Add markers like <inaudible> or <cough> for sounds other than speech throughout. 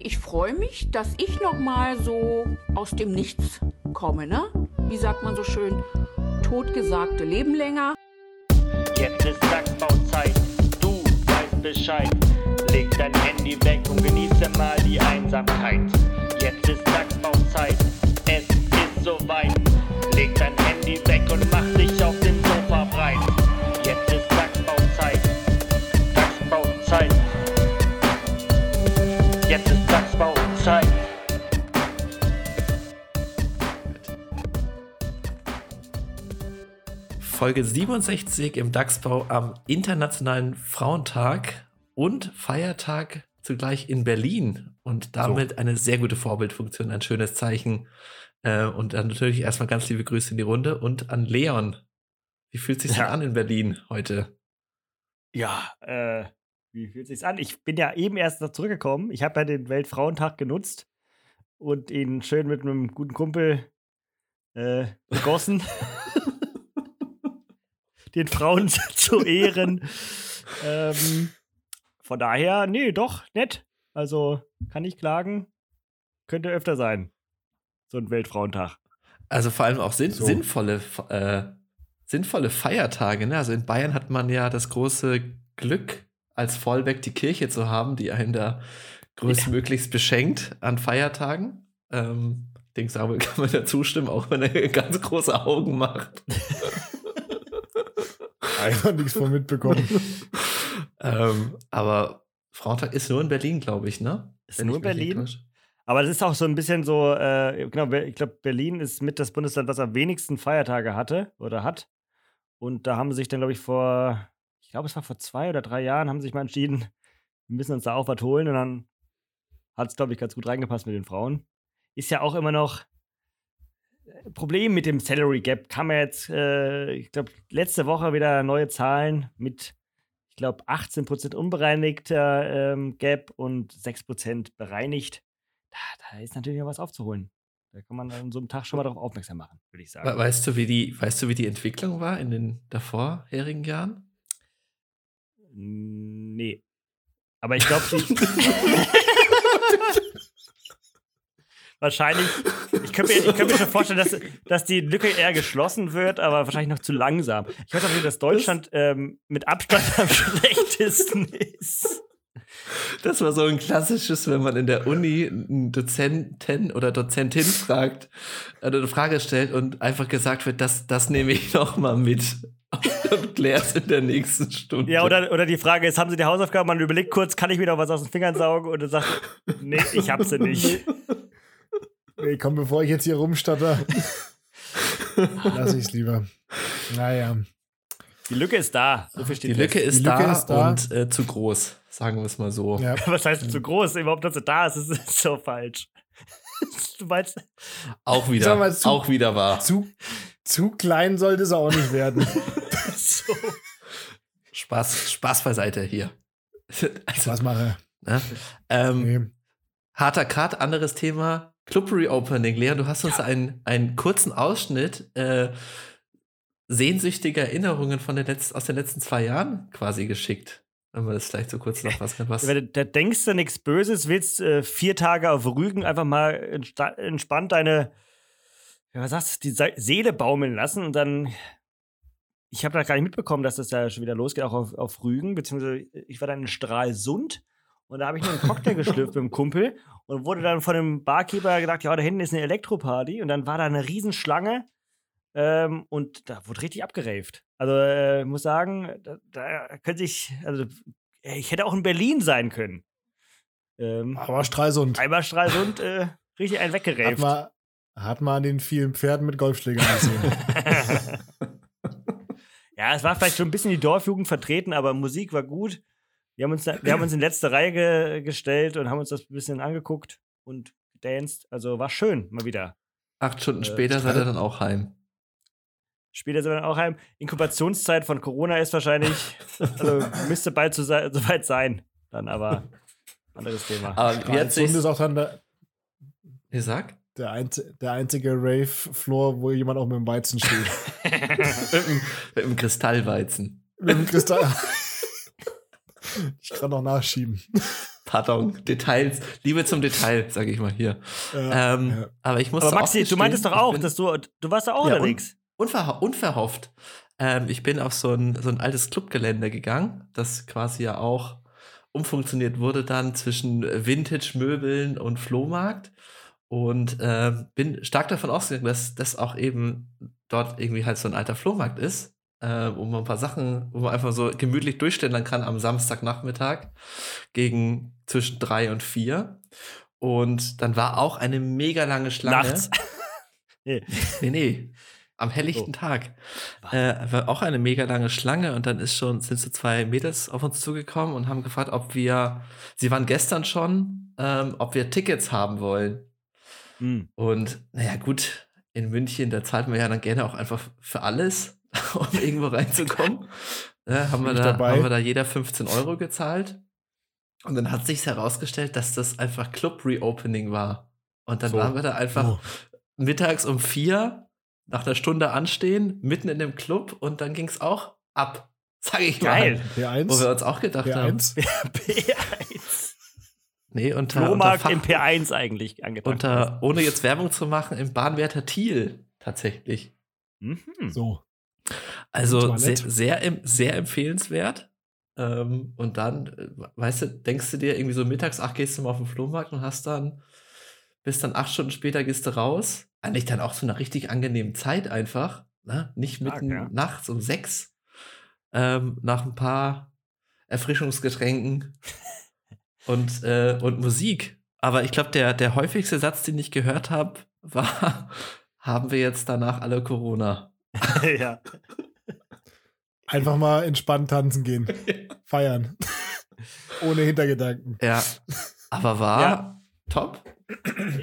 Ich freue mich, dass ich noch mal so aus dem Nichts komme, ne? Wie sagt man so schön, totgesagte leben länger. Jetzt ist Sackbauzeit, du weißt Bescheid. Leg dein Handy weg und genieße mal die Einsamkeit. Jetzt ist Sackbauzeit, es ist soweit. Leg dein Folge 67 im DAX-Bau am Internationalen Frauentag und Feiertag zugleich in Berlin und damit eine sehr gute Vorbildfunktion, ein schönes Zeichen. Äh, und dann natürlich erstmal ganz liebe Grüße in die Runde und an Leon. Wie fühlt sich Ja. an in Berlin heute? Ja, äh, wie fühlt sich's an? Ich bin ja eben erst noch zurückgekommen. Ich habe ja den Weltfrauentag genutzt und ihn schön mit einem guten Kumpel äh, begossen. <laughs> den Frauen <laughs> zu ehren. Ähm, von daher, nee, doch, nett. Also kann ich klagen. Könnte öfter sein. So ein Weltfrauentag. Also vor allem auch sinn So. sinnvolle, äh, sinnvolle Feiertage. Ne? Also in Bayern hat man ja das große Glück, als Vollbeck die Kirche zu haben, die einen da größtmöglichst beschenkt an Feiertagen. Ähm, ich denke, Samuel kann man da zustimmen, auch wenn er <laughs> ganz große Augen macht. <laughs> Einfach nichts von mitbekommen. <laughs> ähm, aber Frauentag ist nur in Berlin, glaube ich, ne? Ist Wenn nur nicht Berlin? Aber das ist auch so ein bisschen so, äh, genau, ich glaube, Berlin ist mit das Bundesland, was am wenigsten Feiertage hatte oder hat. Und da haben sie sich dann, glaube ich, vor, ich glaube, es war vor zwei oder drei Jahren, haben sie sich mal entschieden, wir müssen uns da auch was holen. Und dann hat es, glaube ich, ganz gut reingepasst mit den Frauen. Ist ja auch immer noch Problem mit dem Salary Gap. Kam ja jetzt, äh, ich glaube, letzte Woche wieder neue Zahlen mit, ich glaube, 18% unbereinigter ähm, Gap und 6% bereinigt da, da ist natürlich noch was aufzuholen. Da kann man an so einem Tag schon mal darauf aufmerksam machen, würde ich sagen. Weißt du, wie die, weißt du, wie die Entwicklung war in den davorherigen Jahren? Nee. Aber ich glaube. <laughs> wahrscheinlich. Ich könnte mir, ich könnte mir schon vorstellen, dass, dass die Lücke eher geschlossen wird, aber wahrscheinlich noch zu langsam. Ich weiß auch nicht, dass Deutschland ähm, mit Abstand am schlechtesten ist. Das war so ein klassisches, wenn man in der Uni einen Dozenten oder Dozentin fragt, äh, eine Frage stellt und einfach gesagt wird, das, das nehme ich noch mal mit <laughs> und klär's in der nächsten Stunde. Ja, oder, oder die Frage ist, haben Sie die Hausaufgaben? Man überlegt kurz, kann ich mir noch was aus den Fingern saugen? Und er sagt, nee, ich hab sie nicht. Nee, komm, bevor ich jetzt hier rumstatter, lass ich's lieber. Naja. Die Lücke ist da. So viel steht die. Lücke, ist, Die Lücke da ist da. und äh, zu groß, sagen wir es mal so. Ja. <laughs> Was heißt zu groß? Überhaupt, dass sie da ist, ist so falsch. <laughs> Du meinst, Auch wieder, mal, zu- auch wieder wahr. Zu, zu klein sollte es auch nicht werden. <laughs> so. Spaß, Spaß beiseite hier. Also, Was mache? ne? ähm, Nee. Harter Cut, anderes Thema. Club Reopening. Leon, du hast uns einen, einen kurzen Ausschnitt äh, sehnsüchtiger Erinnerungen von den letzten, aus den letzten zwei Jahren quasi geschickt. Wenn man das vielleicht so kurz noch was was. Wenn du- Da denkst du nichts Böses, willst äh, vier Tage auf Rügen einfach mal entspannt deine, ja, was sagst du, die Se Seele baumeln lassen und dann. Ich habe da gar nicht mitbekommen, dass das da schon wieder losgeht, auch auf, auf Rügen, beziehungsweise ich war dann in Stralsund und da habe ich nur einen Cocktail <laughs> geschlürft mit dem Kumpel und wurde dann von dem Barkeeper gedacht, ja, da hinten ist eine Elektroparty und dann war da eine Riesenschlange ähm, und da wurde richtig abgeraved. Also äh, muss sagen, da, da könnte ich, also ich hätte auch in Berlin sein können. Ähm, Aber Stralsund. einmal Stralsund äh, richtig einen Hat weggeraved. man, hat man an den vielen Pferden mit Golfschlägern gesehen. <laughs> ja, es war vielleicht schon ein bisschen die Dorfjugend vertreten, aber Musik war gut. Wir haben uns, da, wir haben uns in letzte Reihe ge gestellt und haben uns das ein bisschen angeguckt und gedanced. Also war schön, mal wieder. Acht Stunden äh, später seid ihr dann auch heim. Später sind wir dann auch heim. Inkubationszeit von Corona ist wahrscheinlich, also <laughs> müsste bald so soweit sein. Dann aber anderes Thema. Aber sich ist auch dann der, Ihr sagt? der, einz der einzige Rave-Floor, wo jemand auch mit dem Weizen steht. <laughs> mit, dem, mit dem Kristallweizen. mit dem Kristall. <laughs> ich kann noch nachschieben. Pardon, Details, Liebe zum Detail, sage ich mal hier. Ja, ähm, ja. Aber ich muss Aber Maxi, du meintest doch auch, dass du, du warst da auch Ja, unterwegs. unver unverhofft. Ähm, ich bin auf so ein, so ein altes Clubgelände gegangen, das quasi ja auch umfunktioniert wurde dann zwischen Vintage-Möbeln und Flohmarkt. Und ähm, bin stark davon ausgegangen, dass das auch eben dort irgendwie halt so ein alter Flohmarkt ist, äh, wo man ein paar Sachen, wo man einfach so gemütlich durchstellen kann am Samstagnachmittag gegen zwischen drei und vier. Und dann war auch eine mega lange Schlange. Nachts. <laughs> nee. <laughs> Nee, nee. Am helllichten So. Tag. Äh, war auch eine mega lange Schlange und dann ist schon, sind so zwei Mädels auf uns zugekommen und haben gefragt, ob wir, sie waren gestern schon, ähm, ob wir Tickets haben wollen. Hm. Und naja, gut, in München, da zahlt man ja dann gerne auch einfach für alles, <laughs> um irgendwo reinzukommen. <laughs> Äh, haben, wir da, dabei? haben wir da jeder 15 Euro gezahlt. Und dann hat sich herausgestellt, dass das einfach Club-Reopening war. Und dann So. waren wir da einfach Oh. mittags um vier nach einer Stunde anstehen, mitten in dem Club und dann ging es auch ab. <laughs> Sag ich Geil. mal. Wo wir P1? uns auch gedacht haben. P1? P1. Nee, unter, unter, Flohmarkt Fach, im P1 eigentlich angedacht. unter ohne jetzt Werbung zu machen, im Bahnwärter Thiel tatsächlich. Mhm. So. Also sehr, sehr, sehr empfehlenswert. Ähm, und dann, äh, weißt du, denkst du dir irgendwie so mittags, ach, gehst du mal auf den Flohmarkt und hast dann, bis dann acht Stunden später gehst du raus. Eigentlich dann auch zu einer richtig angenehmen Zeit einfach. Ne? Nicht mitten ja. nachts um sechs. Ähm, nach ein paar Erfrischungsgetränken <laughs> und, äh, und Musik. Aber ich glaube, der, der häufigste Satz, den ich gehört habe, <laughs> war, haben wir jetzt danach alle Corona? <laughs> ja. Einfach mal entspannt tanzen gehen. <laughs> Feiern. Ohne Hintergedanken. Ja, aber war Ja. top.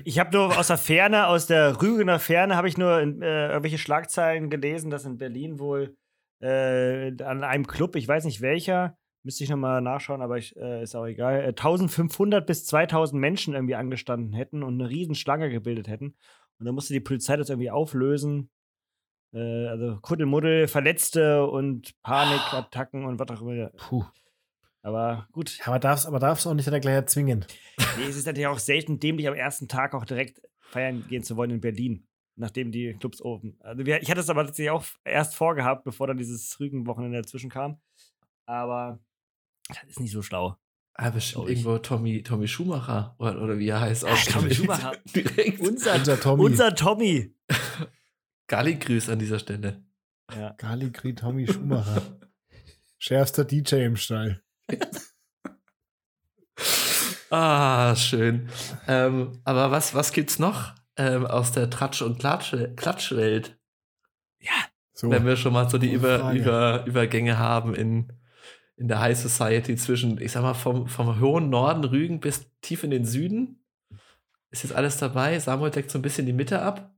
Ich habe nur aus der Ferne, aus der Rügener Ferne, habe ich nur äh, irgendwelche Schlagzeilen gelesen, dass in Berlin wohl äh, an einem Club, ich weiß nicht welcher, müsste ich nochmal nachschauen, aber ich, äh, ist auch egal, äh, 1500 bis 2000 Menschen irgendwie angestanden hätten und eine riesen Schlange gebildet hätten. Und dann musste die Polizei das irgendwie auflösen. Äh, also Kuddelmuddel, Verletzte und Panikattacken und was auch immer. Puh. Aber gut. Ja, aber darfst aber darfst auch nicht dann gleich erzwingen. Nee, es ist natürlich auch selten dämlich, am ersten Tag auch direkt feiern gehen zu wollen in Berlin, nachdem die Clubs open. Also wir, ich hatte es aber tatsächlich auch erst vorgehabt, bevor dann dieses Rügenwochenende dazwischen kam. Aber das ist nicht so schlau. Ah, bestimmt irgendwo Tommy, Tommy Schumacher oder, oder wie er heißt. Ah, ausgesprochen. Tommy Schumacher. <laughs> Direkt. Unser, Unser Tommy. unser Tommy. <laughs> Galli-Grüß an dieser Stelle. Ja. Galigri Tommy Schumacher. <laughs> Schärfster DJ im Stall. <laughs> Ah, schön. Ähm, aber was, was gibt's noch ähm, aus der Tratsch- und Klatsch Klatschwelt? So. Wenn wir schon mal so die Über. Über, Übergänge haben in, in der High Society zwischen, ich sag mal, vom, vom hohen Norden Rügen bis tief in den Süden. Ist jetzt alles dabei? Samuel deckt so ein bisschen die Mitte ab.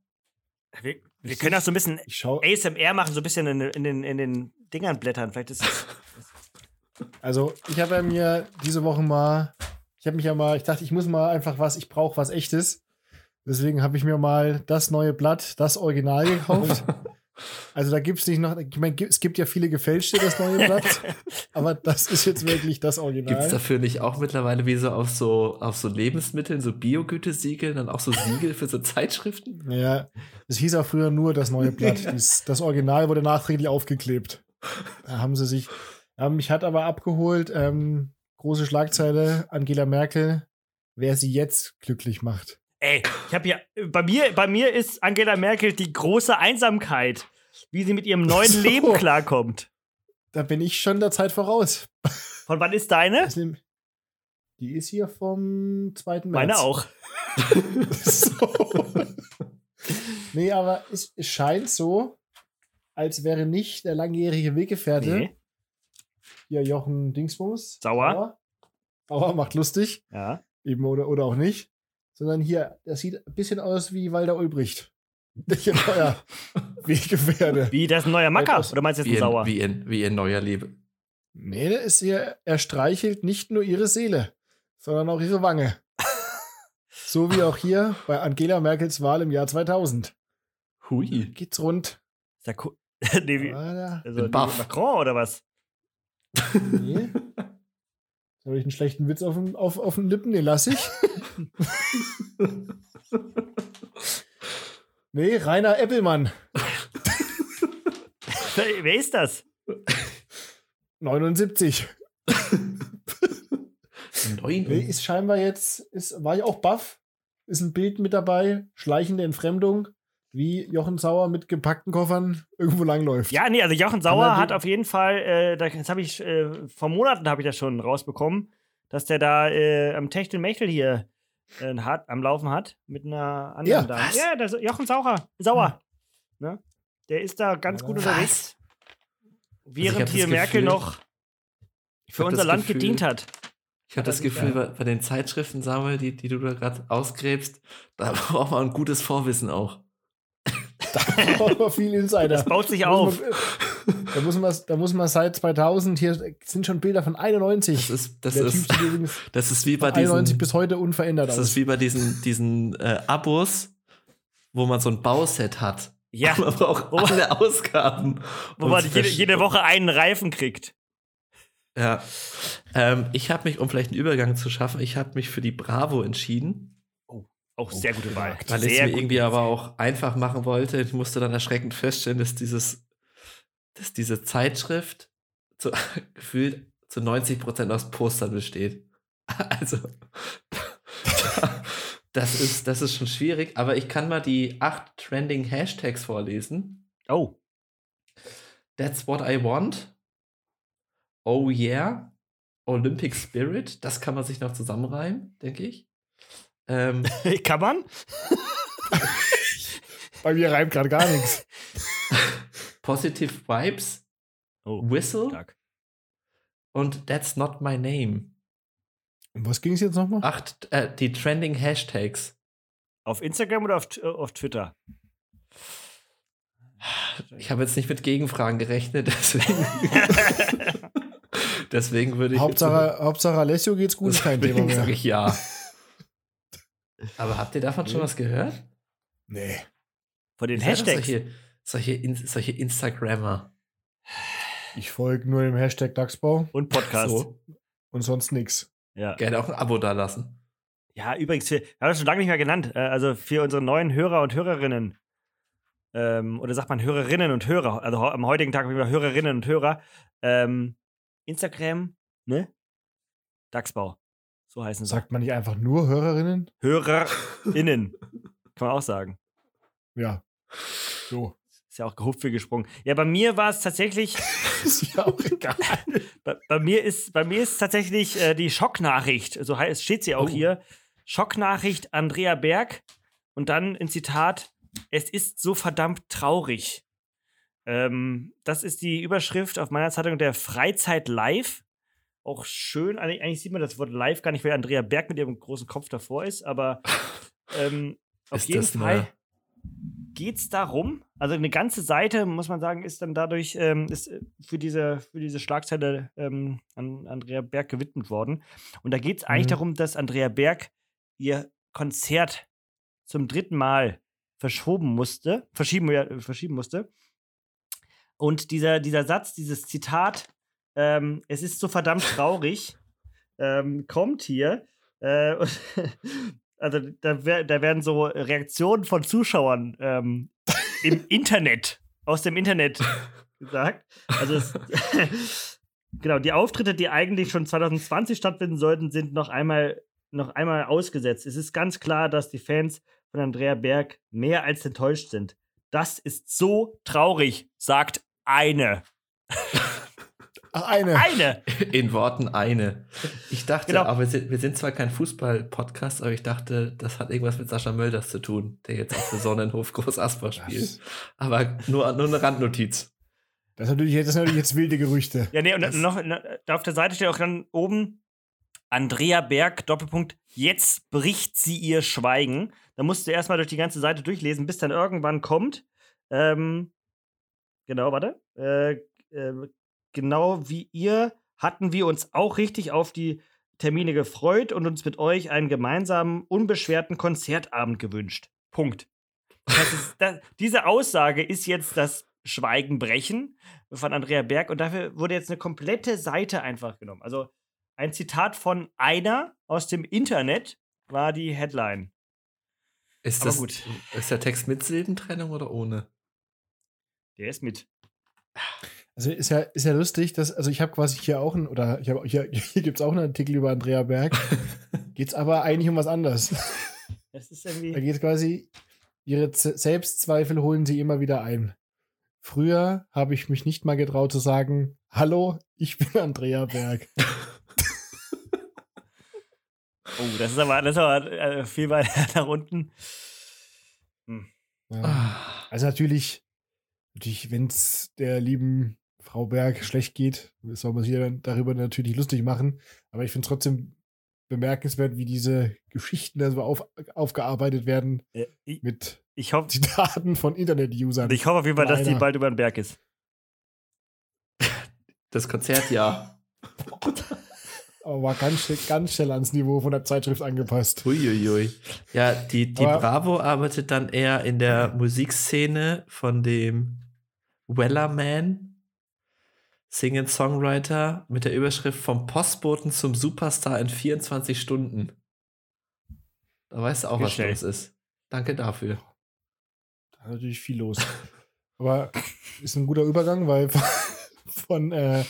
Wir, wir können auch so ein bisschen ich schau, ASMR machen, so ein bisschen in, in, den, in den Dingern blättern. Vielleicht ist <laughs> also ich habe ja mir diese Woche mal, ich habe mich ja mal, ich dachte, ich muss mal einfach was, ich brauche was echtes. Deswegen habe ich mir mal das neue Blatt, das Original gekauft. <laughs> Also da gibt es nicht noch, ich meine, es gibt ja viele gefälschte, das neue Blatt, <laughs> aber das ist jetzt wirklich das Original. Gibt es dafür nicht auch mittlerweile wie so auf so, auf so Lebensmitteln, so Biogütesiegel, dann auch so Siegel für so Zeitschriften? Ja, es hieß auch früher nur das neue Blatt. <laughs> Dies, das Original wurde nachträglich aufgeklebt. Da haben sie sich. Ja, mich hat aber abgeholt, ähm, große Schlagzeile, Angela Merkel, wer sie jetzt glücklich macht. Ey, ich habe hier, bei mir, bei mir ist Angela Merkel die große Einsamkeit, wie sie mit ihrem neuen So. Leben klarkommt. Da bin ich schon der Zeit voraus. Von wann ist deine? Die ist hier vom 2. März. Meine auch. <laughs> so. nee, aber es, es scheint so, als wäre nicht der langjährige Weggefährte, Nee. hier Jochen Dingsbums. Sauer. Sauer, Sauer macht lustig. Ja. eben oder, oder auch nicht, sondern hier, das sieht ein bisschen aus wie Walter Ulbricht. Nicht ein neuer <laughs> Weggefährde. Wie, das ist ein neuer Macker? Etwas- Oder meinst du jetzt Wie ein in, Sauer? wie, in, wie in neuer Leben. Nee, der ist hier, er streichelt nicht nur ihre Seele, sondern auch ihre Wange. <laughs> So wie auch hier bei Angela Merkels Wahl im Jahr 2000. Hui. Geht's rund. Ist der Ku- <laughs> nee, wie, also, Macron oder was? nee. habe ich einen schlechten Witz auf, den- auf, auf den Lippen, den lasse ich. Nee, Rainer Eppelmann, <laughs> Wer, ist das? 79. Neun. Nee, ist scheinbar jetzt, ist, war ja auch baff. Ist ein Bild mit dabei, schleichende Entfremdung, wie Jochen Sauer mit gepackten Koffern irgendwo langläuft. Ja, nee, also Jochen Sauer er hat auf jeden Fall, äh, da- das habe ich, äh, vor Monaten habe ich das schon rausbekommen, dass der da äh, am Techtelmechtel hier äh, hat, am Laufen hat mit einer anderen Ja, Dame. was? Ja, das, Jochen Sauer. Sauer. Ne? Der ist da ganz Ja, gut was? unterwegs. Während hab das hier Merkel Gefühl- noch für unser Land Gefühl- gedient hat. Ich habe das Gefühl, bei, bei den Zeitschriften, Samuel, die, die du da gerade ausgräbst, da <laughs> braucht man ein gutes Vorwissen auch. Da braucht man viel Insider. Das baut sich auf. Da muss, man, da muss man seit 2000, hier sind schon Bilder von 91. Das ist, das Der ist, <laughs> das ist wie bei von 91 diesen, bis heute unverändert das aus. ist wie bei diesen, diesen äh, Abos, wo man so ein Bauset hat. Ja, <laughs> Man braucht <laughs> Wo man- alle Ausgaben. wo Und man jede, jede Woche einen Reifen kriegt. Ja. Ähm, ich habe mich, um vielleicht einen Übergang zu schaffen, ich habe mich für die Bravo entschieden, Auch sehr gute Wahl. weil ich es mir irgendwie aber auch einfach machen wollte. Ich musste dann erschreckend feststellen, dass dieses, dass diese Zeitschrift zu, <laughs> gefühlt zu 90 Prozent aus Postern besteht. <laughs> Also, <laughs> das ist, das ist schon schwierig, aber ich kann mal die acht trending Hashtags vorlesen. Oh, That's what I want. Oh yeah. Olympic Spirit. Das kann man sich noch zusammenreimen, denke ich. Ähm, kann man? Bei mir reimt gerade gar nichts. Positive Vibes. Oh, Whistle. stark. Und That's not my name. Um was ging es jetzt nochmal? Acht, äh, die trending Hashtags. Auf Instagram oder auf, äh, auf Twitter? Ich habe jetzt nicht mit Gegenfragen gerechnet, <laughs> deswegen, <laughs> deswegen würde ich. Hauptsache, Hauptsache Alessio geht's gut, kein Thema deswegen sage mehr. ich ja. <laughs> Aber habt ihr davon schon was gehört? Nee. Von den Hashtags. Solche, solche, In solche Instagrammer. Ich folge nur dem Hashtag Dachsbau Und Podcast. So. und sonst nix. Ja. Gerne auch ein Abo da lassen. ja, übrigens, wir wir haben das schon lange nicht mehr genannt. Äh, Also für unsere neuen Hörer und Hörerinnen. Ähm, oder sagt man Hörerinnen und Hörer. Also am heutigen Tag haben wir Hörerinnen und Hörer. Ähm, Instagram, ne? Dachsbau. So heißen sie. Sagt man nicht einfach nur Hörerinnen? HörerInnen. Kann man auch sagen. Ja. So. Ist ja auch gehupft wie gesprungen. Ja, bei mir war es tatsächlich. <laughs> Ist ja auch egal. <laughs> bei, bei, mir ist, bei mir ist tatsächlich äh, die Schocknachricht, so heißt, steht sie auch Oh. hier. Schocknachricht Andrea Berg und dann ein Zitat: Es ist so verdammt traurig. Ähm, das ist die Überschrift auf meiner Zeitung der Freizeit Live. Auch schön, eigentlich, sieht man das Wort live gar nicht, weil Andrea Berg mit ihrem großen Kopf davor ist, aber ähm, auf Ist jeden Fall geht es darum, also eine ganze Seite, muss man sagen, ist dann dadurch ähm, ist äh, für, diese, für diese Schlagzeile ähm, an Andrea Berg gewidmet worden. Und da geht es eigentlich Mhm. darum, dass Andrea Berg ihr Konzert zum dritten Mal verschoben musste, verschieben, äh, verschieben musste. Und dieser, dieser Satz, dieses Zitat, ähm, es ist so verdammt traurig, ähm, kommt hier. Äh, <laughs> also da, da werden so Reaktionen von Zuschauern ähm, im Internet, aus dem Internet <laughs> gesagt. Also es, <laughs> genau, die Auftritte, die eigentlich schon 2020 stattfinden sollten, sind noch einmal, noch einmal ausgesetzt. Es ist ganz klar, dass die Fans von Andrea Berg mehr als enttäuscht sind. Das ist so traurig, sagt eine. <laughs> Ach, eine. Eine! In Worten eine. Ich dachte, Genau. aber wir sind, wir sind zwar kein Fußball-Podcast, aber ich dachte, das hat irgendwas mit Sascha Mölders zu tun, der jetzt auf der Sonnenhof Groß Asper spielt. Aber nur, nur eine Randnotiz. das, ist natürlich, sind natürlich jetzt wilde Gerüchte. Ja, nee, und Das- noch na, da auf der Seite steht auch dann oben Andrea Berg, Doppelpunkt, jetzt bricht sie ihr Schweigen. Da musst du erstmal durch die ganze Seite durchlesen, bis dann irgendwann kommt. Ähm, genau, warte. Äh, äh, genau wie ihr hatten wir uns auch richtig auf die Termine gefreut und uns mit euch einen gemeinsamen, unbeschwerten Konzertabend gewünscht. Punkt. Das heißt, es, da, diese Aussage ist jetzt das Schweigen brechen von Andrea Berg und dafür wurde jetzt eine komplette Seite einfach genommen. Also Ein Zitat von einer aus dem Internet war die Headline. Ist, Aber das, gut. ist der Text mit Silbentrennung oder ohne? Der ist mit. Also ist ja, ist ja lustig, dass, also ich habe quasi hier auch einen, oder ich habe hier, <laughs> hier gibt es auch einen Artikel über Andrea Berg. <laughs> Geht es aber eigentlich um was anderes. <laughs> Das ist Da irgendwie. geht es quasi, ihre Z Selbstzweifel holen sie immer wieder ein. Früher habe ich mich nicht mal getraut zu sagen, hallo, ich bin Andrea Berg. Oh, das ist aber, das ist aber äh, viel weiter nach unten. Ja. Ah, Also natürlich, natürlich wenn es der lieben Frau Berg schlecht geht, soll man sich darüber natürlich lustig machen. Aber ich finde es trotzdem bemerkenswert, wie diese Geschichten da so auf, aufgearbeitet werden Äh, ich, mit ich hoffe Zitaten von Internet-Usern. ich hoff auf jeden Fall, dass die bald über den Berg ist. Das Konzert ja. Aber war ganz, schnell- ganz schnell ans Niveau von der Zeitschrift angepasst. Uiuiui. Ja, die, die Aber- Bravo arbeitet dann eher in der Musikszene von dem Wellerman, Singen-Songwriter, mit der Überschrift vom Postboten zum Superstar in 24 Stunden. Da weißt du auch, was los ist. Danke dafür. Da ist natürlich viel los. Aber ist ein guter Übergang, weil <laughs> von äh,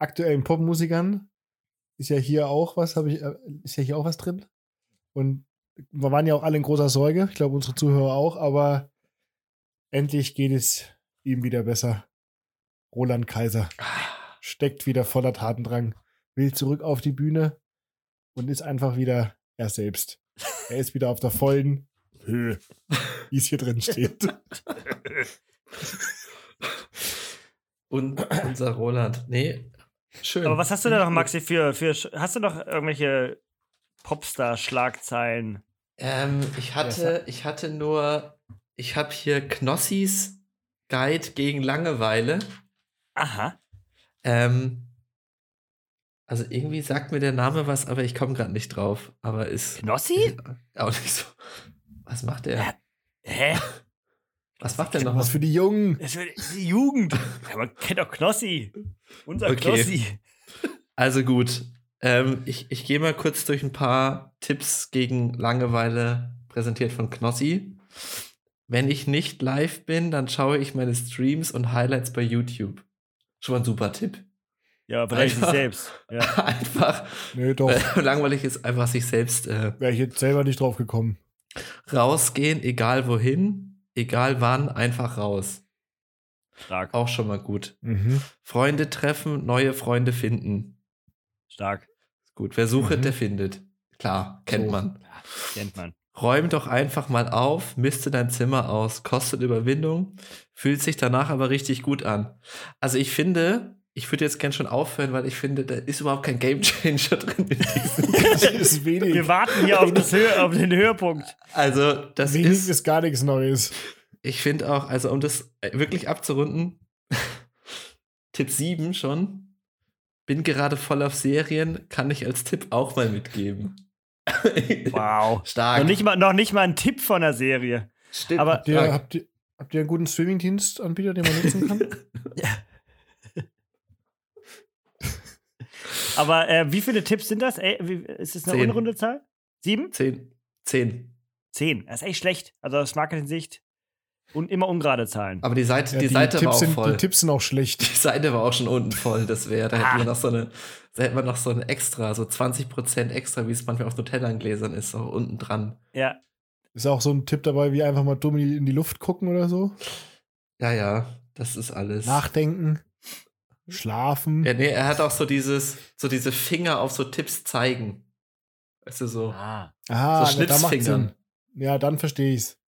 aktuellen Popmusikern ist ja hier auch was, habe ich, äh, ist ja hier auch was drin. Und wir waren ja auch alle in großer Sorge, ich glaube unsere Zuhörer auch, aber endlich geht es ihm wieder besser. Roland Kaiser steckt wieder voller Tatendrang, will zurück auf die Bühne und ist einfach wieder er selbst. Er ist wieder auf der vollen Höhe, wie es hier drin steht. Und unser Roland. Nee, schön. Aber was hast du da noch, Maxi, für, für. Hast du noch irgendwelche Popstar-Schlagzeilen? Ähm, ich hatte, ich hatte nur, ich habe hier Knossis Guide gegen Langeweile. Aha. Ähm, also irgendwie sagt mir der Name was, aber ich komme gerade nicht drauf. Aber ist Knossi? <laughs> auch nicht so. Was macht der? Hä? Was macht der noch? Was für die Jungen. Das wird die Jugend. Ja, man kennt doch Knossi. Unser Okay. Knossi. Also gut. Ähm, ich ich gehe mal kurz durch ein paar Tipps gegen Langeweile präsentiert von Knossi. Wenn ich nicht live bin, dann schaue ich meine Streams und Highlights bei YouTube. Schon mal ein super Tipp. Ja, vielleicht sich Einfach- selbst. Ja. <laughs> Einfach, Nee, doch. äh, <laughs> langweilig ist einfach sich selbst äh, Wäre ich jetzt selber nicht drauf gekommen. rausgehen, egal wohin, egal wann, einfach raus. Stark. Auch schon mal gut. Mhm. Freunde treffen, neue Freunde finden. Stark. Gut, wer sucht, Mhm. der findet. Klar, kennt So. man. Kennt man. Räum doch einfach mal auf, misste dein Zimmer aus, kostet Überwindung, fühlt sich danach aber richtig gut an. Also ich finde, ich würde jetzt gern schon aufhören, weil ich finde, da ist überhaupt kein Gamechanger <laughs> drin in diesem. <laughs> Das ist wenig. Wir warten hier auf, das Hö auf den Höhepunkt. Also das wenig ist, ist gar nichts Neues. ich finde auch, also um das wirklich abzurunden, <laughs> Tipp 7 schon, bin gerade voll auf Serien, kann ich als Tipp auch mal mitgeben. <laughs> Wow. Stark. Noch nicht, mal, noch nicht mal ein Tipp von der Serie. Stimmt. aber- Habt ihr, habt, ihr, habt ihr einen guten Streamingdienstanbieter, den man nutzen kann? <laughs> Aber äh, wie viele Tipps sind das? Ey, wie, ist das eine Zehn. unrunde Zahl? Sieben? Zehn. Zehn. Zehn. Das ist echt schlecht. Also aus Marketing-Sicht. Und immer ungerade Zahlen. Aber die Seite, Ja, die Seite war auch sind, voll. die Tipps sind auch schlecht. <laughs> Die Seite war auch schon unten voll. Das wäre, da Ah. hätten wir noch so eine, da hätten wir noch so ein extra, so 20% extra, wie es manchmal auf Nutella-Gläsern ist, so unten dran. Ja. Ist auch so ein Tipp dabei, wie einfach mal dumm in die- die Luft gucken oder so. Ja, ja, das ist alles. Nachdenken. Schlafen. Ja, nee, er hat auch so dieses, so diese Finger auf so Tipps zeigen. Weißt du, so. Ah. Aha, so macht Schnitzfingern. Sinn. Ja, dann verstehe ich's.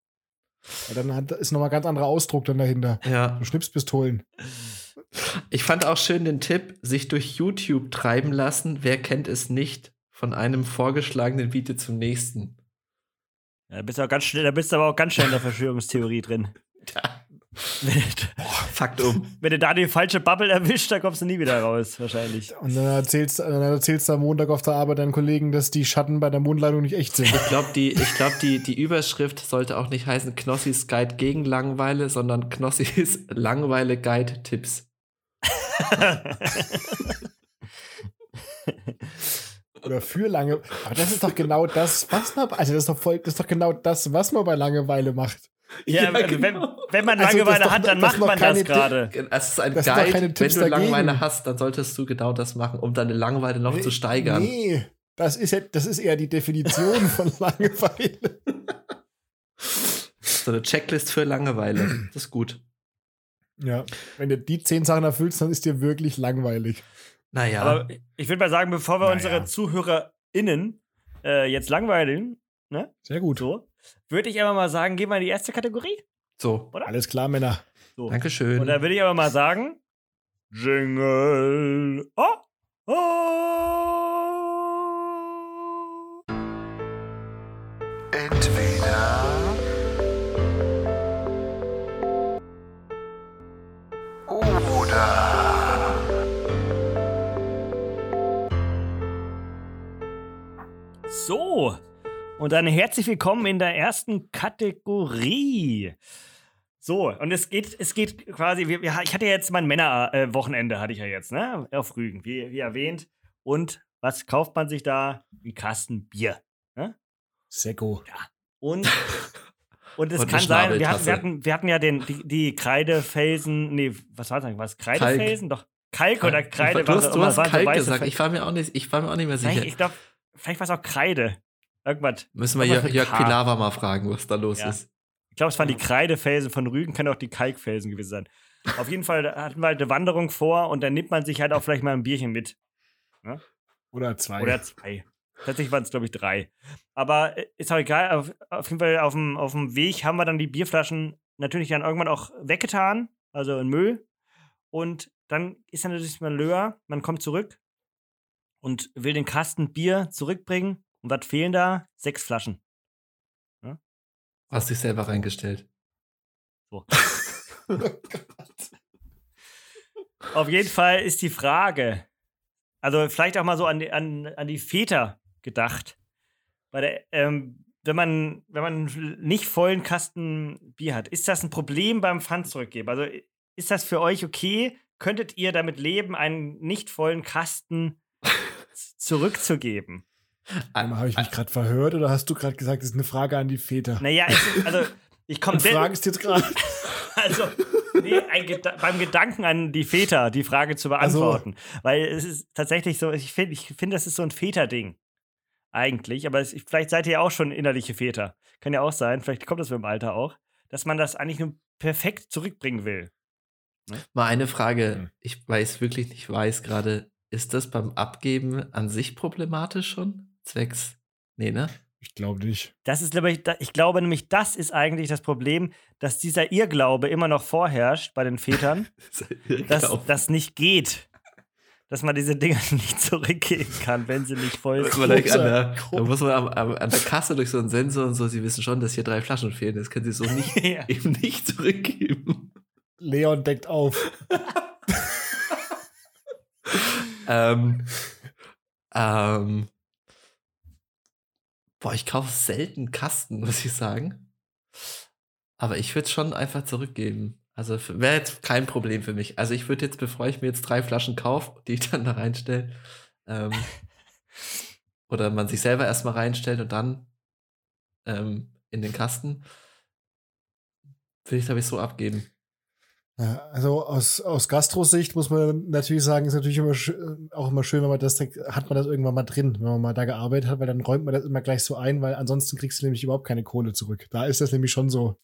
Ja, dann hat, ist nochmal ein ganz anderer Ausdruck dann dahinter. Ja. So Schnipspistolen. Ich fand auch schön den Tipp, sich durch YouTube treiben lassen. Wer kennt es nicht? Von einem vorgeschlagenen Video zum nächsten. Ja, da bist du auch ganz schnell, da bist du aber auch ganz schnell in der Verschwörungstheorie drin. <laughs> Wenn, Fakt um. wenn du da die falsche Bubble erwischt, dann kommst du nie wieder raus, wahrscheinlich. Und dann erzählst, dann erzählst du am Montag auf der Arbeit deinen Kollegen, dass die Schatten bei der Mondlandung nicht echt sind. Ich glaube, die, ich glaub, die, die Überschrift sollte auch nicht heißen Knossis Guide gegen Langeweile, sondern Knossis Langeweile Guide Tipps. <laughs> Oder für lange. Aber das ist doch genau das, was man. Also, das ist doch voll, das ist doch genau das, was man bei Langeweile macht. Ja, Ja, also genau. wenn, wenn man Also Langeweile doch- hat, dann macht man das gerade. Es ist ein Das Guide, wenn du Langeweile dagegen. hast, dann solltest du genau das machen, um deine Langeweile noch zu steigern. Nee, das ist, ja, das ist eher die Definition von <laughs> Langeweile. So eine Checklist für Langeweile. Das ist gut. Ja, wenn du die zehn Sachen erfüllst, dann ist dir wirklich langweilig. Naja, Aber ich würde mal sagen, bevor wir Naja. unsere ZuhörerInnen äh, jetzt langweilen, ne, Sehr gut. so, würde ich aber mal sagen, gehen wir in die erste Kategorie. so. oder? Alles klar, Männer. So. Dankeschön. Und da würde ich aber mal sagen, Jingle. Oh, oh. Entweder oder. So. Und dann herzlich willkommen in der ersten Kategorie. So, und es geht, es geht quasi, wir, ich hatte ja jetzt mein Männerwochenende, hatte ich ja jetzt, ne? Auf Rügen, wie, wie erwähnt. Und was kauft man sich da? Ein Kasten Bier. Seko. Und, <laughs> und es Und kann sein, wir hatten, wir, hatten, wir hatten ja den, die, die Kreidefelsen, nee, was war das? Was? Kreidefelsen? Doch. Kalk oder Kreide. Du was hast, du hast Kalk gesagt. Ich war mir auch nicht, ich war mir auch nicht mehr Vielleicht, sicher. ich glaube, vielleicht war es auch Kreide. Irgendwas. Müssen wir Jörg, Jörg. Pilawa mal fragen, was da los Ja. ist. Ich glaube, es waren die Kreidefelsen von Rügen, können auch die Kalkfelsen gewesen sein. Auf jeden Fall hatten wir halt eine Wanderung vor und dann nimmt man sich halt auch vielleicht mal ein Bierchen mit. Oder zwei. Oder zwei. Tatsächlich waren es, glaube ich, drei. Aber äh, ist auch egal. Auf, auf jeden Fall auf dem, auf dem Weg haben wir dann die Bierflaschen natürlich dann irgendwann auch weggetan, also in Müll. Und dann ist dann natürlich mal Löhr, man kommt zurück und will den Kasten Bier zurückbringen. Und was fehlen da? Sechs Flaschen. Hast dich selber reingestellt. So. <laughs> <laughs> Auf jeden Fall ist die Frage, also vielleicht auch mal so an die, an, an die Väter gedacht. Der, ähm, wenn man, wenn man einen nicht vollen Kasten Bier hat, ist das ein Problem beim Pfand zurückgeben? Also ist das für euch okay? Könntet ihr damit leben, einen nicht vollen Kasten <laughs> zurückzugeben? Einmal habe ich mich gerade verhört oder hast du gerade gesagt, das ist eine Frage an die Väter? Naja, es, also ich komme <laughs> Und fragst jetzt gerade. <laughs> Also, nee, ein Geda beim Gedanken an die Väter die Frage zu beantworten. Weil es ist tatsächlich so, ich finde, ich find, das ist so ein Väterding. Eigentlich. Aber es, vielleicht seid ihr ja auch schon innerliche Väter. Kann ja auch sein, vielleicht kommt das mit dem Alter auch, dass man das eigentlich nur perfekt zurückbringen will. Mal eine Frage. Hm. Ich weiß wirklich nicht, weiß gerade, ist das beim Abgeben an sich problematisch schon? Zwecks. Nee, ne? Ich glaube nicht. Das ist, glaube ich, da- ich glaube nämlich, das ist eigentlich das Problem, dass dieser Irrglaube immer noch vorherrscht bei den Vätern, <laughs> dass das nicht geht. Dass man diese Dinge <laughs> nicht zurückgeben kann, wenn sie nicht voll sind. der, <laughs> da muss man am, am, an der Kasse durch so einen Sensor und so, sie wissen schon, dass hier drei Flaschen fehlen. Das können sie so nicht, Ja. eben nicht zurückgeben. Leon deckt auf. ähm, ähm, boah, ich kaufe selten Kasten, <laughs> muss ich sagen. Aber ich würde es schon einfach zurückgeben. Also wäre jetzt kein Problem für mich. Also ich würde jetzt, bevor ich mir jetzt drei Flaschen kaufe, <laughs> die ich dann da reinstelle, ähm, oder man sich selber erstmal reinstellt und dann ähm, in den Kasten, würde ich, glaube ich, so abgeben. Ja, also aus, aus Gastrosicht muss man natürlich sagen, ist natürlich immer auch immer schön, wenn man das, hat man das irgendwann mal drin, wenn man mal da gearbeitet hat, weil dann räumt man das immer gleich so ein, weil ansonsten kriegst du nämlich überhaupt keine Kohle zurück. Da ist das nämlich schon so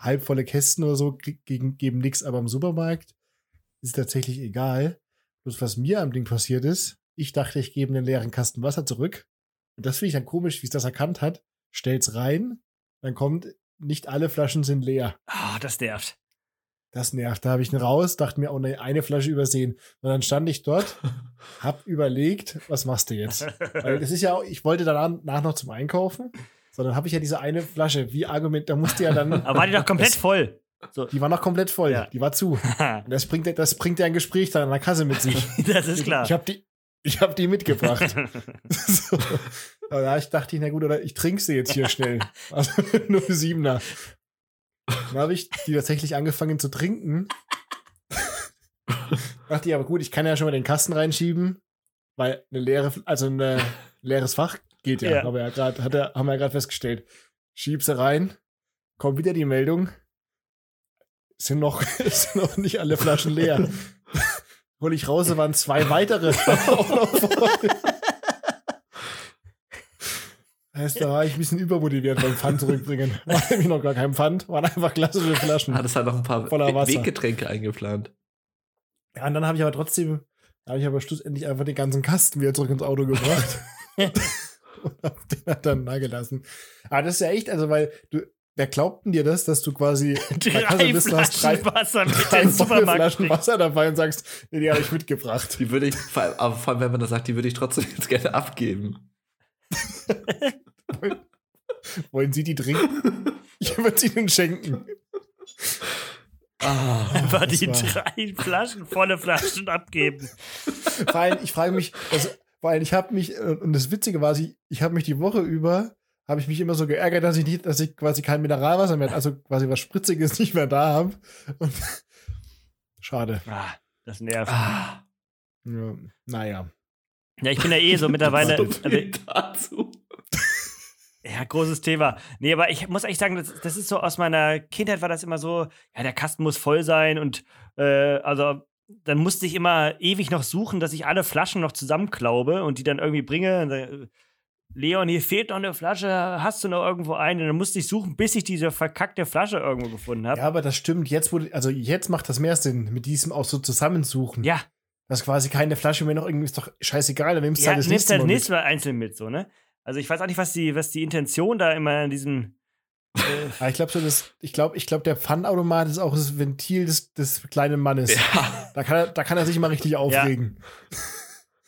halbvolle Kästen oder so, gegen, geben nichts, aber im Supermarkt ist tatsächlich egal. Bloß was mir am Ding passiert ist, ich dachte, ich gebe einen leeren Kasten Wasser zurück. Und das finde ich dann komisch, wie es das erkannt hat. Stell's rein, dann kommt, nicht alle Flaschen sind leer. Ah, das nervt. Das nervt. Da habe ich ihn raus, dachte mir, oh ne, eine Flasche übersehen. Und dann stand ich dort, <laughs> hab überlegt, was machst du jetzt? Weil das ist ja auch, ich wollte danach noch zum Einkaufen, sondern habe ich ja diese eine Flasche, wie Argument, da musste ja dann, <laughs> Aber war die doch komplett Das- voll. So. die war noch komplett voll, Ja. die war zu. <laughs> Und das bringt, das bringt ja ein Gespräch dann an der Kasse mit sich. das ist klar. Ich habe die, ich hab die mitgebracht. so. Aber da ich dachte ich, na gut, oder ich trinke sie jetzt hier schnell. Also nur siebener. Dann habe ich die tatsächlich angefangen zu trinken. <laughs> dachte ich, aber gut, ich kann ja schon mal den Kasten reinschieben. weil eine leere, also ein <laughs> leeres Fach geht ja, Ja. haben wir ja gerade, hat er, haben wir ja gerade festgestellt. Schieb sie rein, kommt wieder die Meldung. Sind noch, <laughs> sind noch nicht alle Flaschen leer. Hol ich raus, da waren zwei weitere auch noch voll. Heißt, da war ich ein bisschen übermotiviert beim Pfand zurückbringen. <laughs> War nämlich noch gar kein Pfand, waren einfach klassische Flaschen. Hat es halt noch ein paar Voller Wasser. Weggetränke eingeplant. Ja, und dann habe ich aber trotzdem, da habe ich aber schlussendlich einfach den ganzen Kasten wieder zurück ins Auto gebracht. <laughs> <laughs> und hab den halt dann da gelassen. Aber das ist ja echt, also, weil du, wer glaubt denn dir das, dass du quasi Drei bist, du hast drei, Flaschen Wasser mit drei. Flaschen Wasser dabei und sagst, nee, die habe ich mitgebracht. Die würde ich, vor allem, aber vor allem, wenn man das sagt, die würde ich trotzdem jetzt gerne abgeben. Wollen Sie die trinken? <laughs> Ich würde sie ihnen schenken. Ah, Einfach das die war- drei Flaschen, volle Flaschen abgeben. Vor allem, ich frage mich, also, vor allem, ich habe mich, äh, und das Witzige war, ich, ich habe mich die Woche über, habe ich mich immer so geärgert, dass ich nicht, dass ich quasi kein Mineralwasser mehr, also quasi was Spritziges nicht mehr da habe. <laughs> Schade. Ah, das nervt. ah, Ja, naja. Ja, ich bin ja eh so mittlerweile. so Also. Ja, großes Thema. Nee, aber ich muss echt sagen, das, das ist so aus meiner Kindheit war das immer so, ja, der Kasten muss voll sein und äh, also dann musste ich immer ewig noch suchen, dass ich alle Flaschen noch zusammenklaube und die dann irgendwie bringe. Und dann, Leon, hier fehlt noch eine Flasche, hast du noch irgendwo eine? Und dann musste ich suchen, bis ich diese verkackte Flasche irgendwo gefunden habe. Ja, aber das stimmt. Jetzt wurde, also jetzt macht das mehr Sinn, mit diesem auch so zusammensuchen. Ja, Das ist quasi keine Flasche mehr noch irgendwie, ist doch scheißegal, dann nimmst du ja halt das nimmst nächste halt Mal. nächstes mit. Mal einzeln mit, so, ne? Also ich weiß auch nicht, was die, was die Intention da immer in diesem äh, Aber ich glaube so, das, ich glaube, ich glaube, der Pfandautomat ist auch das Ventil des, des kleinen Mannes. Ja, Da, kann er, da kann er sich immer richtig aufregen.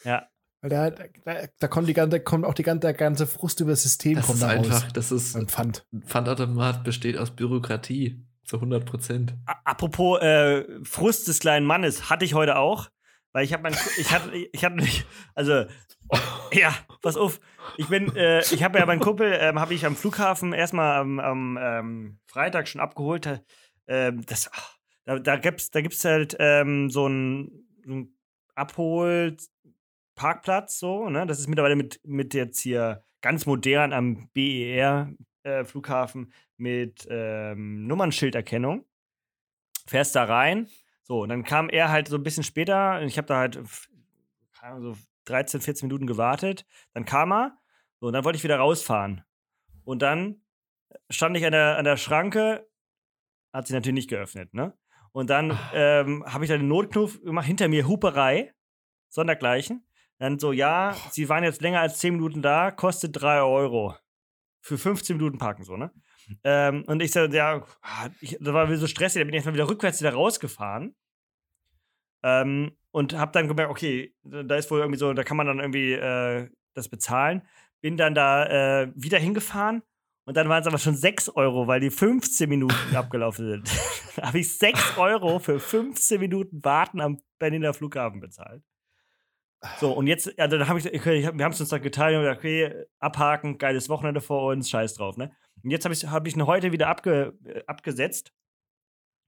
ja. Weil da, da, da kommt, die ganze, kommt auch die ganze, der ganze Frust über das System das kommt ist da einfach, raus. das ist, Beim Pfand. ein Pfandautomat besteht aus Bürokratie. Zu 100 Prozent. Apropos äh, Frust des kleinen Mannes, hatte ich heute auch. Weil ich habe mein, ich hatte, ich hatte nicht, also, <laughs> ja, pass auf. Ich bin, äh, ich habe ja meinen Kumpel, ähm, habe ich am Flughafen erstmal am, am ähm, Freitag schon abgeholt. Ähm, das, ach, da, da gibt's, da gibt's halt ähm, so einen so ein Abhol-Parkplatz, so, ne? Das ist mittlerweile mit, mit jetzt hier ganz modern am BER-Flughafen mit ähm, Nummernschilderkennung. Fährst da rein. So, und dann kam er halt so ein bisschen später. Ich habe da halt so 13, 14 Minuten gewartet. Dann kam er. So, und dann wollte ich wieder rausfahren. Und dann stand ich an der, an der Schranke. Hat sie natürlich nicht geöffnet, ne? Und dann ähm, habe ich da den Notknopf gemacht. Hinter mir Huperei. Sondergleichen. Dann so, ja, sie waren jetzt länger als 10 Minuten da, kostet 3 Euro. Für 15 Minuten parken, so, ne? Ähm, und ich so, ja, ah, ich, das war wieder so stressig, da bin ich erstmal wieder rückwärts wieder rausgefahren. Ähm, und hab dann gemerkt, okay, da ist wohl irgendwie so, da kann man dann irgendwie äh, das bezahlen. Bin dann da äh, wieder hingefahren und dann waren es aber schon 6 Euro, weil die 15 Minuten <laughs> abgelaufen sind. <laughs> da habe ich 6 Euro für 15 Minuten Warten am Berliner Flughafen bezahlt. So, und jetzt, ja, dann habe ich, okay, wir haben es uns dann geteilt und gesagt, okay, abhaken, geiles Wochenende vor uns, scheiß drauf, ne? Und jetzt habe ich, hab ich ihn heute wieder abge, äh, abgesetzt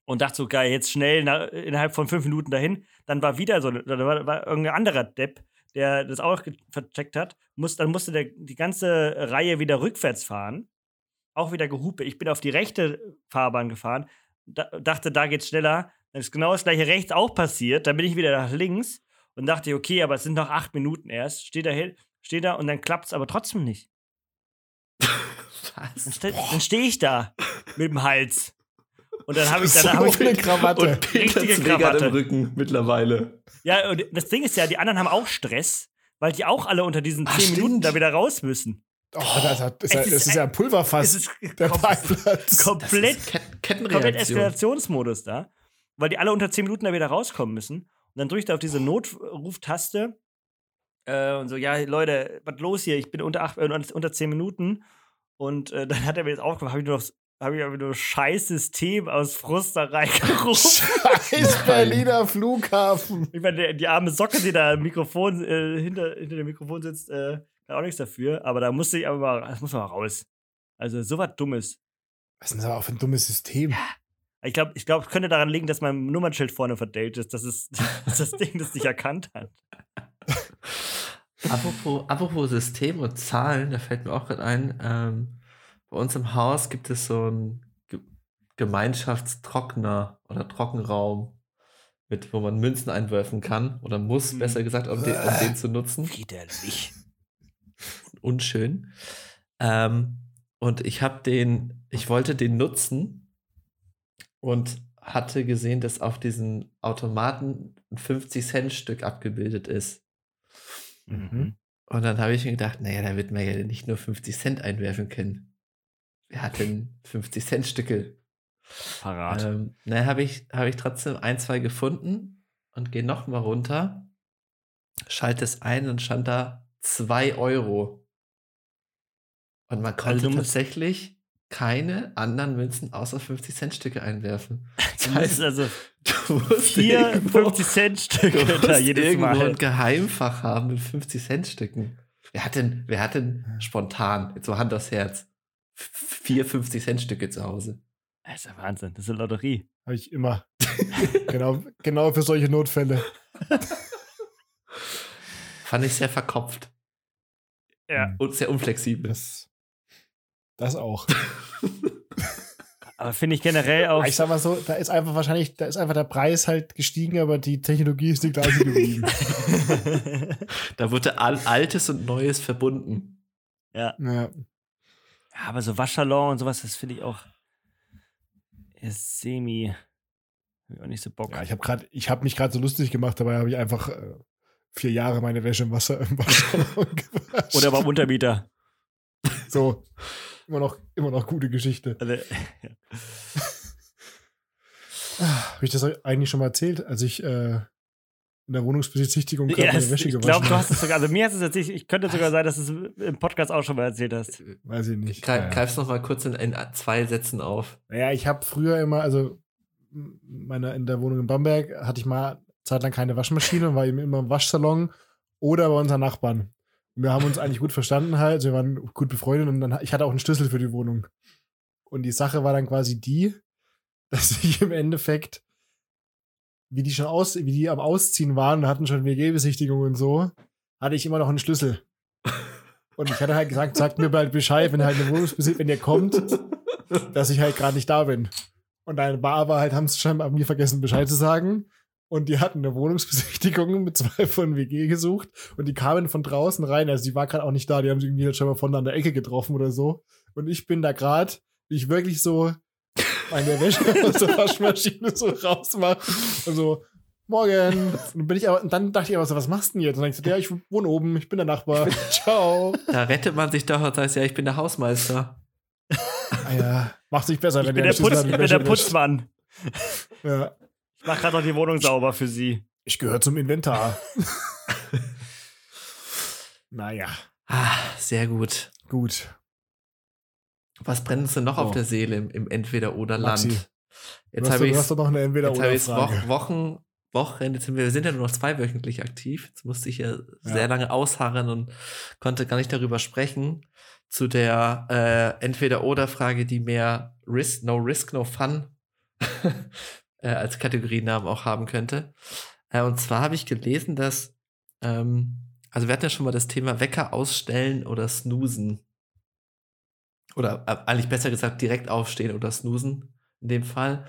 und dachte so, geil, jetzt schnell na, innerhalb von fünf Minuten dahin. Dann war wieder so, da war, war irgendein anderer Depp, der das auch vercheckt hat. Muss, dann musste der die ganze Reihe wieder rückwärts fahren. Auch wieder gehupe. Ich bin auf die rechte Fahrbahn gefahren, da, dachte, da geht's schneller. Dann ist genau das gleiche rechts auch passiert. Dann bin ich wieder nach links und dachte, okay, aber es sind noch acht Minuten erst. Steht da hin, steht da und dann klappt's aber trotzdem nicht. <laughs> Dann, Was? ste dann stehe ich da mit dem Hals. Und dann habe ich, dann So hab ich eine Krawatte. Und Peter Richtige Krawatte. im Rücken mittlerweile. Ja, und das Ding ist ja, die anderen haben auch Stress, weil die auch alle unter diesen Ah, zehn Minuten da wieder raus müssen. Oh, das, hat- das, Es das ist ist ja ein Pulverfass. Es ist der Parkplatz. komplett, ist Ket komplett Kettenreaktion. Eskalationsmodus da, weil die alle unter zehn Minuten da wieder rauskommen müssen. Und dann drückt er auf diese Notruftaste äh, und so, ja, Leute, was los hier? Ich bin unter, acht, äh, unter zehn Minuten. Und äh, <laughs> dann hat er mir jetzt aufgemacht, habe ich nur aufs habe ich aber nur scheiß System aus Frust da reingerufen. <laughs> Scheiß Berliner Flughafen. Ich meine, die arme Socke, die da im Mikrofon, äh, hinter, hinter dem Mikrofon sitzt, äh, kann auch nichts dafür. Aber da musste ich aber mal, das muss man mal raus. Also, so was Dummes. Was ist denn das aber für ein dummes System? Ich glaube, ich glaub, es könnte daran liegen, dass mein Nummernschild vorne verdellt ist. Das ist, <laughs> dass das Ding das nicht erkannt hat. apropos, apropos System und Zahlen, da fällt mir auch gerade ein, ähm, bei uns im Haus gibt es so einen Ge Gemeinschaftstrockner oder Trockenraum, mit, wo man Münzen einwerfen kann oder muss, Hm. besser gesagt, um den, um den zu <laughs> nutzen. Widerlich. Unschön. Ähm, und ich habe den, ich wollte den nutzen und hatte gesehen, dass auf diesen Automaten ein 50-Cent-Stück abgebildet ist. Mhm. Und dann habe ich mir gedacht, naja, da wird man ja nicht nur 50 Cent einwerfen können. Wer hat denn 50 Cent Stücke? Parat. Ähm, naja, habe ich, hab ich trotzdem ein, zwei gefunden und gehe nochmal runter, schalte es ein und stand da 2 Euro. Und man konnte Also du musst- tatsächlich keine anderen Münzen außer 50 Cent Stücke einwerfen. <laughs> Du musst also <laughs> du musst vier irgendwo- 50-Cent-Stücke Du da musst jedes Mal. ein Geheimfach haben mit 50 Cent Stücken. Wer hat denn, wer hat denn spontan, jetzt so Hand aufs Herz, vier 50 Cent Stücke zu Hause? Das ist ja Wahnsinn. Das ist eine Lotterie. Habe ich immer. <laughs> genau, genau für solche Notfälle. Fand ich sehr verkopft Ja. und sehr unflexibel. Das, das auch. <laughs> Aber finde ich generell auch. Ich sag mal so, da ist einfach wahrscheinlich, da ist einfach der Preis halt gestiegen, aber die Technologie ist die gleiche geblieben. <laughs> Da wurde Altes und Neues verbunden. ja. ja. Ja, aber so Waschsalon und sowas, das finde ich auch ist semi. Hab ich auch nicht so Bock. ja, ich habe gerade, ich habe mich gerade so lustig gemacht, dabei habe ich einfach äh, vier Jahre meine Wäsche im Wasser <laughs> im Waschsalon gewaschen. Oder beim Untermieter. so. Immer noch, immer noch gute Geschichte. Also, <laughs> Habe ich das eigentlich schon mal erzählt, als ich äh, in der Wohnungsbesichtigung gerade ja, meine Wäsche ich gewaschen glaube, du hast es sogar, also mir hast es erzählt, ich könnte sogar sein, dass du es im Podcast auch schon mal erzählt hast. Weiß ich nicht. Greif, Ja. Greif's noch mal kurz in, in zwei Sätzen auf. Naja, ich habe früher immer, also meine, in der Wohnung in Bamberg hatte ich mal zeitlang keine Waschmaschine und war eben immer im Waschsalon oder bei unseren Nachbarn. Und wir haben uns eigentlich gut verstanden halt, wir waren gut befreundet und dann, ich hatte auch einen Schlüssel für die Wohnung. Und die Sache war dann quasi die, <laughs> dass ich im Endeffekt, wie die schon aus, wie die am Ausziehen waren, hatten schon WG-Besichtigung und so, hatte ich immer noch einen Schlüssel. Und ich hatte halt gesagt, sagt mir bald Bescheid, wenn halt eine Wohnungsbesichtigung, wenn ihr kommt, dass ich halt gerade nicht da bin. Und dann war aber halt, haben sie scheinbar mir vergessen, Bescheid zu sagen. Und die hatten eine Wohnungsbesichtigung mit zwei von WG gesucht und die kamen von draußen rein. Also die war gerade auch nicht da, die haben sie irgendwie halt schon mal von an der Ecke getroffen oder so. Und ich bin da gerade, wie ich wirklich so meine Wäsche <laughs> aus der Waschmaschine so rausmache und so, morgen. Und dann bin ich aber, und dann dachte ich aber so, was machst du denn jetzt? Und dann ich gesagt, ja, ich wohne oben, ich bin der Nachbar. Ciao. Da rettet man sich doch und sagt, ja, ich bin der Hausmeister. Ah ja, macht sich besser, Ich wenn bin der der, Putz, ich an bin der. Putzmann. Ja. Ich mache gerade noch die Wohnung sauber für sie. Ich gehöre zum Inventar. <laughs> naja, Ah, sehr gut. gut. Was brennt uns denn noch auf So. der Seele im, im Entweder-Oder-Land? Jetzt habe ich Jetzt. Wochen, Wochen, Wochen, jetzt sind wir, wir sind ja nur noch zweiwöchentlich aktiv. Jetzt musste ich ja, sehr lange ausharren und konnte gar nicht darüber sprechen. Zu der äh, Entweder-Oder-Frage, die mehr Risk, No Risk, No Fun <laughs> äh, als Kategorienamen auch haben könnte. Äh, und zwar habe ich gelesen, dass, ähm, also wir hatten ja schon mal das Thema Wecker ausstellen oder snoosen. Oder äh, eigentlich besser gesagt direkt aufstehen oder snoosen in dem Fall.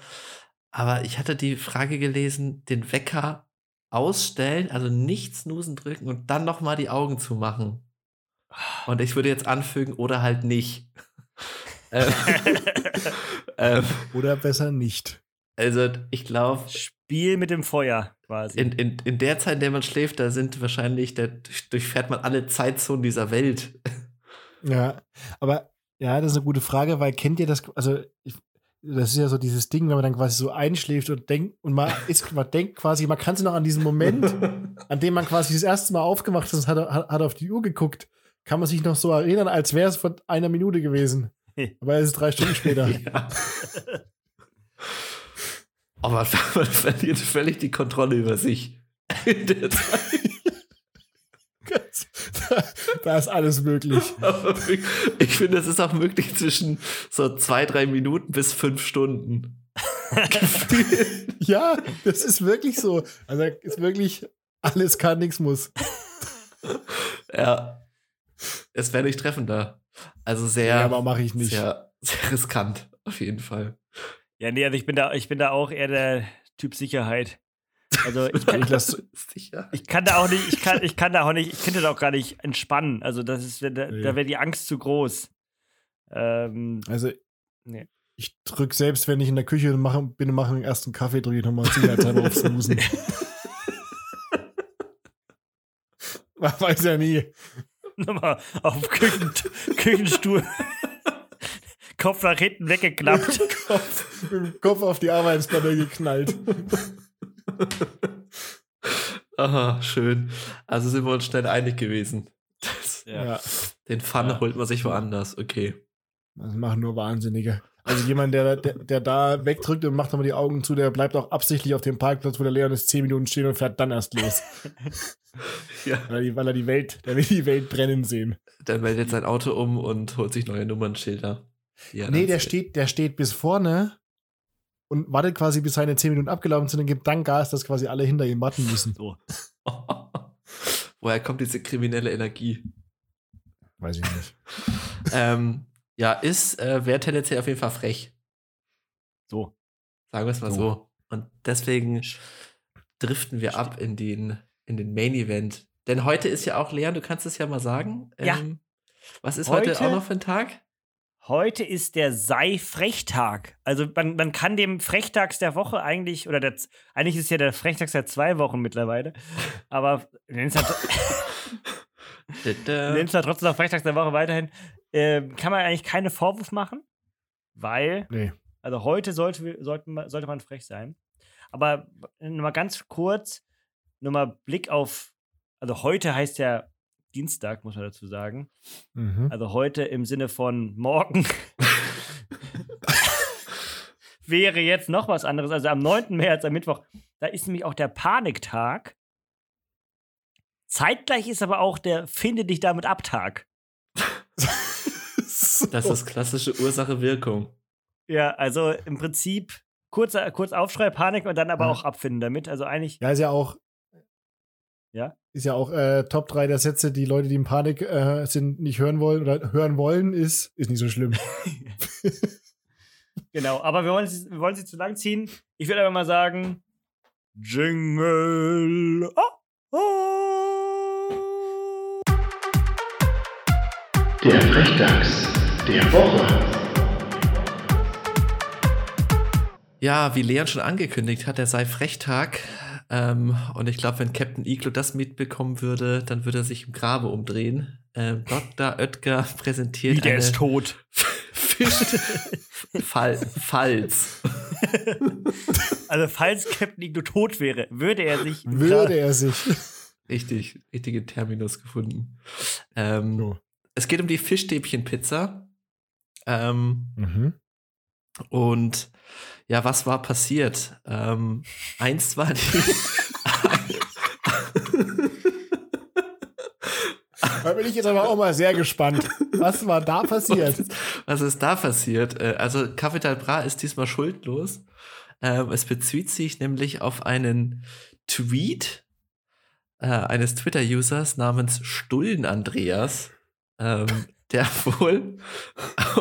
Aber ich hatte die Frage gelesen, den Wecker ausstellen, also nicht snoosen drücken und dann noch mal die Augen zu machen. Und ich würde jetzt anfügen, oder halt nicht. <laughs> ähm, <laughs> ähm, Oder besser nicht. also ich glaube, Spiel mit dem Feuer quasi. in, in, in der Zeit, in der man schläft, da sind wahrscheinlich, da durch- durchfährt man alle Zeitzonen dieser Welt. Ja, aber ja, das ist eine gute Frage, weil kennt ihr das, also ich, das ist ja so dieses Ding, wenn man dann quasi so einschläft und denkt, und man <laughs> ist, man denkt quasi, man kann sich noch an diesen Moment, <laughs> an dem man quasi das erste Mal aufgemacht ist und hat, hat, hat auf die Uhr geguckt, kann man sich noch so erinnern, als wäre es vor einer Minute gewesen. <laughs> Aber es ist drei Stunden später. Ja. Aber man verliert völlig die Kontrolle über sich. In der Zeit. Da, ist alles möglich. <laughs> Ich finde, es ist auch möglich zwischen so zwei, drei Minuten bis fünf Stunden. <laughs> Ja, das ist wirklich so. Also ist wirklich alles kann, nichts muss. Ja. Es wäre nicht treffender. Also sehr, Ja, aber mache ich nicht. sehr, sehr riskant, auf jeden Fall. Ja, nee, also ich bin da, ich bin da auch eher der Typ Sicherheit. Also ich <laughs> kann, Ich kann da auch nicht, ich kann, ich kann da auch nicht, ich könnte da auch gar nicht entspannen. Also das ist, da, da wäre die Angst zu groß. Ähm, also, Nee. ich drück selbst, wenn ich in der Küche mache, bin mache den ersten Kaffee, drücke ich nochmal sicherheitshalber auf Snoosen. <laughs> Man weiß ja nie. nochmal auf dem Küchen, Küchenstuhl. Kopf nach hinten weggeklappt. Kopf, mit dem Kopf auf die Arbeitsplatte geknallt. <laughs> Aha, schön. Also sind wir uns schnell einig gewesen. Das, Ja. Den Fun Ja. holt man sich woanders. Okay. Das machen nur Wahnsinnige. Also jemand, der, der, der da wegdrückt und macht nochmal die Augen zu, der bleibt auch absichtlich auf dem Parkplatz, wo der Leon ist, 10 Minuten stehen und fährt dann erst los. <laughs> Ja. Weil er die, weil er die Welt, der will die Welt brennen sehen. Der meldet sein Auto um und holt sich neue Nummernschilder. Ja, nee, der steht, der steht bis vorne und wartet quasi, bis seine 10 Minuten abgelaufen sind und gibt dann Gas, dass quasi alle hinter ihm warten müssen. So. <laughs> Woher kommt diese kriminelle Energie? Weiß ich nicht. <laughs> ähm, ja, ist, äh, wäre tendenziell auf jeden Fall frech. So. Sagen wir es mal so. So. Und deswegen driften wir ab in den, in den Main Event. Denn heute ist ja auch, Leon, du kannst es ja mal sagen. Ja. Ähm, was ist heute, Heute- auch noch für ein Tag? Heute ist der Sei-Frechtag. Also man, man kann dem Frechtags der Woche eigentlich, oder der, eigentlich ist ja der Frechtags der zwei Wochen mittlerweile, aber es halt, es halt trotzdem noch Frechtags der Woche weiterhin, ähm, kann man eigentlich keine Vorwurf machen, weil, Nee. also heute sollte, sollte, man, sollte man frech sein. Aber nur mal ganz kurz, nur mal Blick auf, also heute heißt ja Dienstag, muss man dazu sagen. Mhm. Also heute im Sinne von morgen <laughs> wäre jetzt noch was anderes. Also am 9. März, am Mittwoch, da ist nämlich auch der Paniktag. Zeitgleich ist aber auch der Finde dich damit ab Tag. <laughs> Das ist klassische Ursache-Wirkung. Ja, also im Prinzip kurzer, kurz Aufschrei, Panik und dann aber Ja. auch abfinden damit. Also eigentlich, Ja, ist ja auch. Ja? Ist ja auch äh, Top 3 der Sätze, die Leute, die in Panik äh, sind, nicht hören wollen oder hören wollen, ist, ist nicht so schlimm. <laughs> <laughs> genau. Aber wir wollen sie, wir wollen sie zu lang ziehen. Ich würde aber mal sagen, Jingle. Oh, oh. Der Frechdachs der Woche. Ja, wie Leon schon angekündigt hat, der sei Frechtag. Ähm, und ich glaube, wenn Captain Iglo das mitbekommen würde, dann würde er sich im Grabe umdrehen. Ähm, Dr. Oetker <laughs> präsentiert Wie, der eine ist tot. <laughs> Fisch Fall, Falls. <laughs> Also, falls Captain Iglo tot wäre, würde er sich. Würde er sich. Richtig, richtige Terminus gefunden. Ähm, So. Es geht um die Fischstäbchenpizza. Ähm, Mhm. Und ja, was war passiert? Ähm, eins war die. <laughs> Da bin ich jetzt aber auch mal sehr gespannt. Was war da passiert? Was ist da passiert? Äh, Also Capital Bra ist diesmal schuldlos. Ähm, es bezieht sich nämlich auf einen Tweet äh, eines Twitter-Users namens Stullen Andreas, ähm, der <laughs> wohl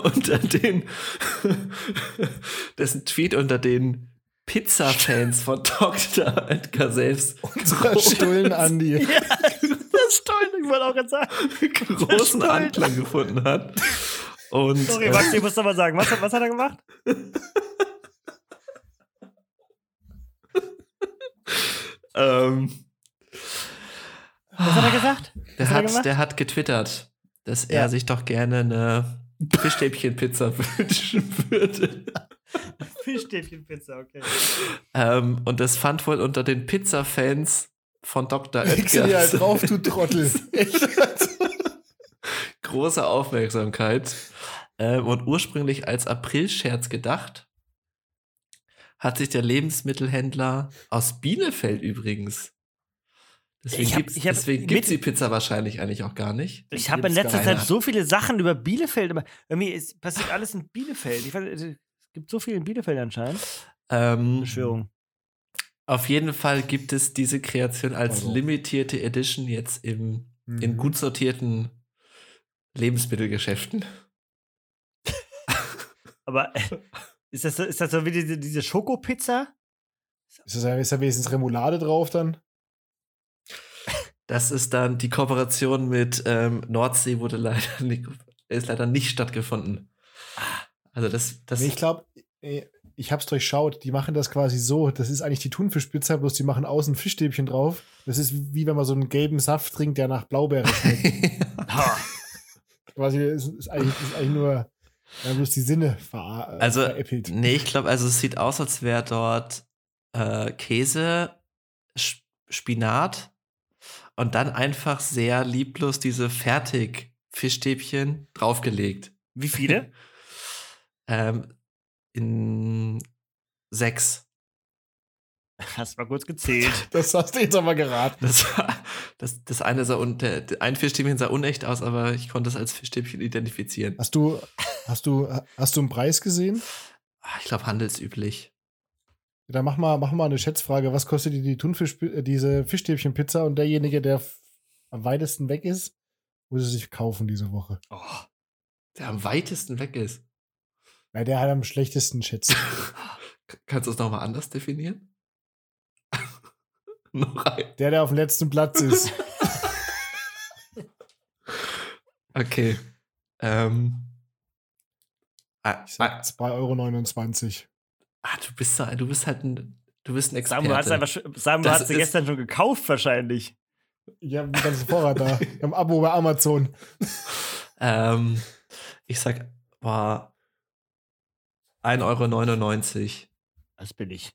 unter den dessen Tweet unter den Pizza-Fans von Dr. Edgar selbst Unserer Stullen Andi. Das ist toll, ich wollte auch gerade sagen. großen Stullen. Anklang gefunden hat. Und Sorry, äh, Max, ich muss doch mal sagen. Was, hat- was hat er gemacht? <laughs> ähm, Was hat er gesagt? Der hat er hat, der hat getwittert, dass er Ja. sich doch gerne eine Fischstäbchenpizza <laughs> wünschen würde. <laughs> Fischstäbchenpizza, okay. ähm, und das fand wohl unter den Pizza-Fans von Dr. Du dir halt Oetker drauf, du <laughs> Trottel. Echt? große Aufmerksamkeit. Ähm, und ursprünglich als Aprilscherz gedacht, hat sich der Lebensmittelhändler aus Bielefeld übrigens. Deswegen mit- gibt's die Pizza wahrscheinlich eigentlich auch gar nicht. Ich habe in letzter Zeit so viele Sachen über Bielefeld. immer- Irgendwie ist, passiert alles in Bielefeld. Ich weiß, es gibt so viel in Bielefeld anscheinend. Ähm, Beschwörung. Auf jeden Fall gibt es diese Kreation als Also. limitierte Edition jetzt im in Mhm. gut sortierten Lebensmittelgeschäften. Aber äh, ist das so, ist das so wie diese, diese Schokopizza? Ist, das, ist da wenigstens Remoulade drauf dann? Das ist dann die Kooperation mit ähm, Nordsee wurde leider <laughs> nicht, ist leider nicht stattgefunden. Also das, das Nee, ich glaube, ich hab's durchschaut. Die machen das quasi so. Das ist eigentlich die Thunfischpizza, bloß die machen außen Fischstäbchen drauf. Das ist wie wenn man so einen gelben Saft trinkt, der nach Blaubeere schmeckt. <laughs> Ha. quasi ist, ist, eigentlich, ist eigentlich nur ja, bloß die Sinne ver äh, Also, veräppelt. nee, ich glaube, also es sieht aus, als wäre dort äh, Käse, Sch- Spinat und dann einfach sehr lieblos diese Fertig-Fischstäbchen draufgelegt. Wie viele? <laughs> Ähm, in sechs. Hast mal kurz gezählt. <laughs> Das hast du jetzt aber geraten. Das, das, das eine sah un, der, der ein Fischstäbchen sah unecht aus, aber ich konnte es als Fischstäbchen identifizieren. Hast du, hast du, hast du einen Preis gesehen? Ah, Ich glaube, handelsüblich. Dann mach mal, mach mal eine Schätzfrage. Was kostet die, die Thunfisch, äh, diese Fischstäbchenpizza und derjenige, der am weitesten weg ist, muss es sich kaufen diese Woche. Oh, Der am weitesten weg ist. Weil der hat am schlechtesten schätzt. <laughs> Kannst du es nochmal anders definieren? <laughs> Noch ein. Der, der auf dem letzten Platz ist. <laughs> Okay. Ähm. Ah, Ich ah, sag 2,29 Euro. Ah, du bist so, du bist halt ein, du bist ein Experte. Samu hat einfach Samu ist- gestern schon gekauft wahrscheinlich. Ich habe den ganzen Vorrat da. Ich habe ein Abo bei Amazon. ähm, ich sag, boah, 1,99 Euro. Das bin ich.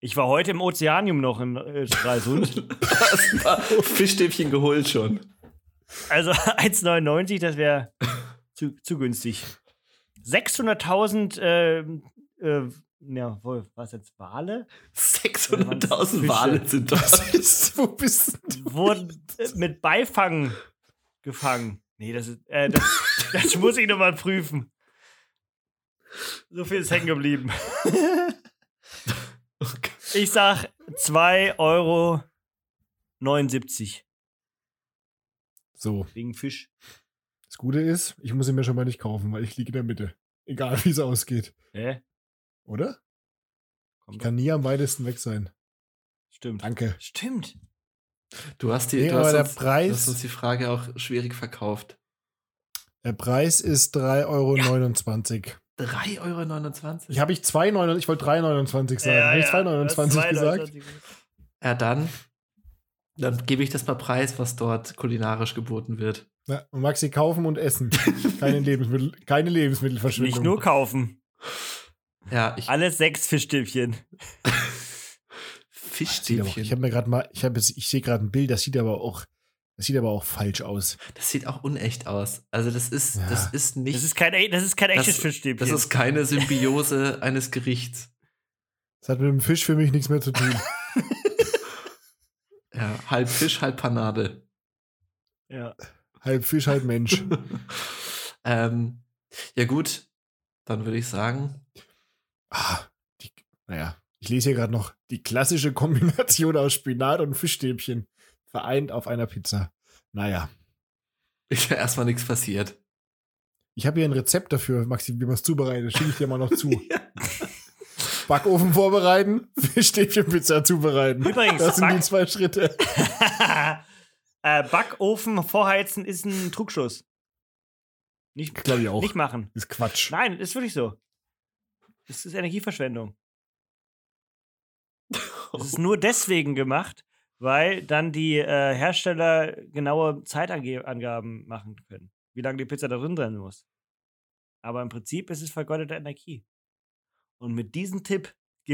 Ich war heute im Ozeanium noch in äh, Stralsund. <laughs> Hast ein paar Fischstäbchen geholt schon. Also <laughs> 1,99, das wäre zu, zu günstig. 600.000, ähm, äh, ja, wo was jetzt, Wale? 600.000 Fische. Wale sind das. <laughs> Wo bist du? Wurden mit Beifang gefangen. Nee, das ist, äh, das, <laughs> das muss ich nochmal prüfen. So viel ist hängen geblieben. <laughs> Ich sag 2,79 Euro So, wegen Fisch. das Gute ist, ich muss ihn mir schon mal nicht kaufen, weil ich liege in der Mitte. Egal, wie es ausgeht. Hä? Oder? Komm, Ich kann nie am weitesten weg sein. Stimmt. Danke. Stimmt. Du hast, die, Nee, du, aber hast der uns, Preis- du hast uns die Frage auch schwierig verkauft. Der Preis ist 3,29 Euro. 3,29 Euro. Ich habe ich 2,29, ich wollte 3,29 sagen. habe ich 2,29 gesagt? Ja, dann, dann gebe ich das mal preis, was dort kulinarisch geboten wird. Ja, und Maxi kaufen und essen. Keine, <laughs> Lebensmittel, keine Lebensmittelverschwendung. Nicht nur kaufen. Ja, ich, Alles sechs Fischstäbchen. Fischstäbchen. ich habe mir gerade mal, ich habe ich sehe gerade ein Bild, das sieht aber auch, das sieht aber auch falsch aus. das sieht auch unecht aus. Also das ist, Ja. das ist nicht, Das ist kein, e- das ist kein echtes Das- Fischstäbchen. das ist keine Symbiose eines Gerichts. Das hat mit dem Fisch für mich nichts mehr zu tun. Ja, halb Fisch, halb Panade. ja. halb Fisch, halb Mensch. <laughs> ähm, ja gut, dann würde ich sagen, Ah, die, naja, ich lese hier gerade noch die klassische Kombination aus Spinat und Fischstäbchen vereint auf einer Pizza. Naja, ist ja erstmal nichts passiert. ich habe hier ein Rezept dafür, Maxi, wie man es zubereitet. Schicke ich dir mal noch zu. <laughs> Backofen vorbereiten, <laughs> Fischstäbchenpizza zubereiten. Übrigens, das sind die Back- zwei Schritte. <laughs> äh, Backofen vorheizen ist ein Trugschluss. Nicht, Glaube ich auch. nicht machen. ist Quatsch. Nein, ist wirklich so. Das ist Energieverschwendung. Es ist <laughs> nur deswegen gemacht, weil dann die äh, Hersteller genaue Zeitangaben machen können, wie lange die Pizza da drin drin muss. Aber im Prinzip ist es vergeudete Energie. Und mit diesem Tipp <laughs> <laughs>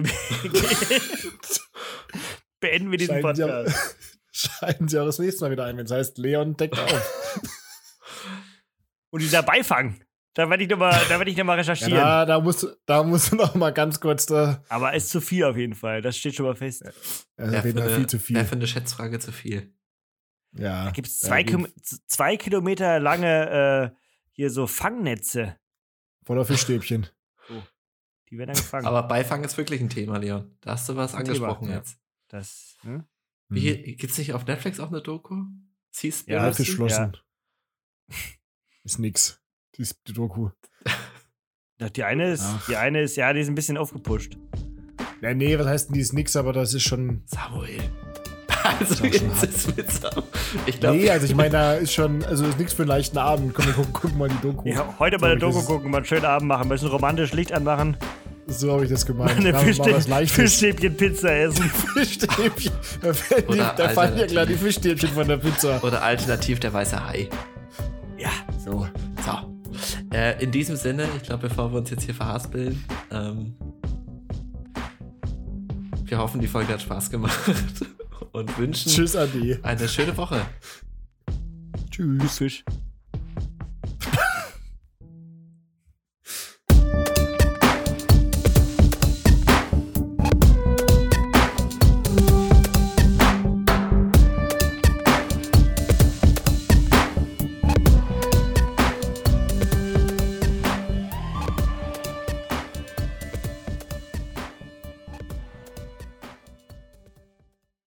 beenden wir diesen Schalten Sie, auch, Podcast. schalten Sie auch das nächste Mal wieder ein, wenn es heißt, Leon deckt auf. Und dieser Beifang, da werde ich nochmal werd ich noch mal recherchieren. ja, da musst, du- da musst du noch mal ganz kurz da. Aber ist zu viel auf jeden Fall. Das steht schon mal fest. Also Wäre auf jeden Fall viel zu viel. wär für eine Schätzfrage zu viel. Ja. Da gibt es zwei, z- zwei Kilometer lange äh, hier so Fangnetze. Voller Fischstäbchen. <laughs> Die werden dann gefangen. Aber Beifang ist wirklich ein Thema, Leon. Da hast du was Ein angesprochen Thema, ja. jetzt. das, ne? Wie, gibt's nicht auf Netflix auch eine Doku? Seaspiracy. Ja, Aufgeschlossen. Ist nix. Die, ist die Doku. Die eine ist, Ach. die eine ist, ja, die ist ein bisschen aufgepusht. Ja, nee, was heißt denn, die ist nix, aber das ist schon. Samuel. <laughs> Also jetzt ist mit Sam. Ich glaube, Nee, also ich meine, da ist schon, also ist nichts für einen leichten Abend. Komm, wir gucken, gucken mal die Doku. Ja, heute mal eine So ich Doku das- gucken, mal einen schönen Abend machen, ein bisschen romantisch Licht anmachen, So habe ich das gemeint. eine Fischstäbchen. Fischstäbchen Pizza essen. Fischstäbchen. Da, Oder da fallen ja klar die Fischstäbchen von der Pizza. oder alternativ der weiße Hai. Ja. So. Äh, in diesem Sinne, ich glaube, bevor wir uns jetzt hier verhaspeln, ähm, wir hoffen, die Folge hat Spaß gemacht <laughs> und wünschen Tschüss, Adi. eine schöne Woche. Tschüss. Fisch.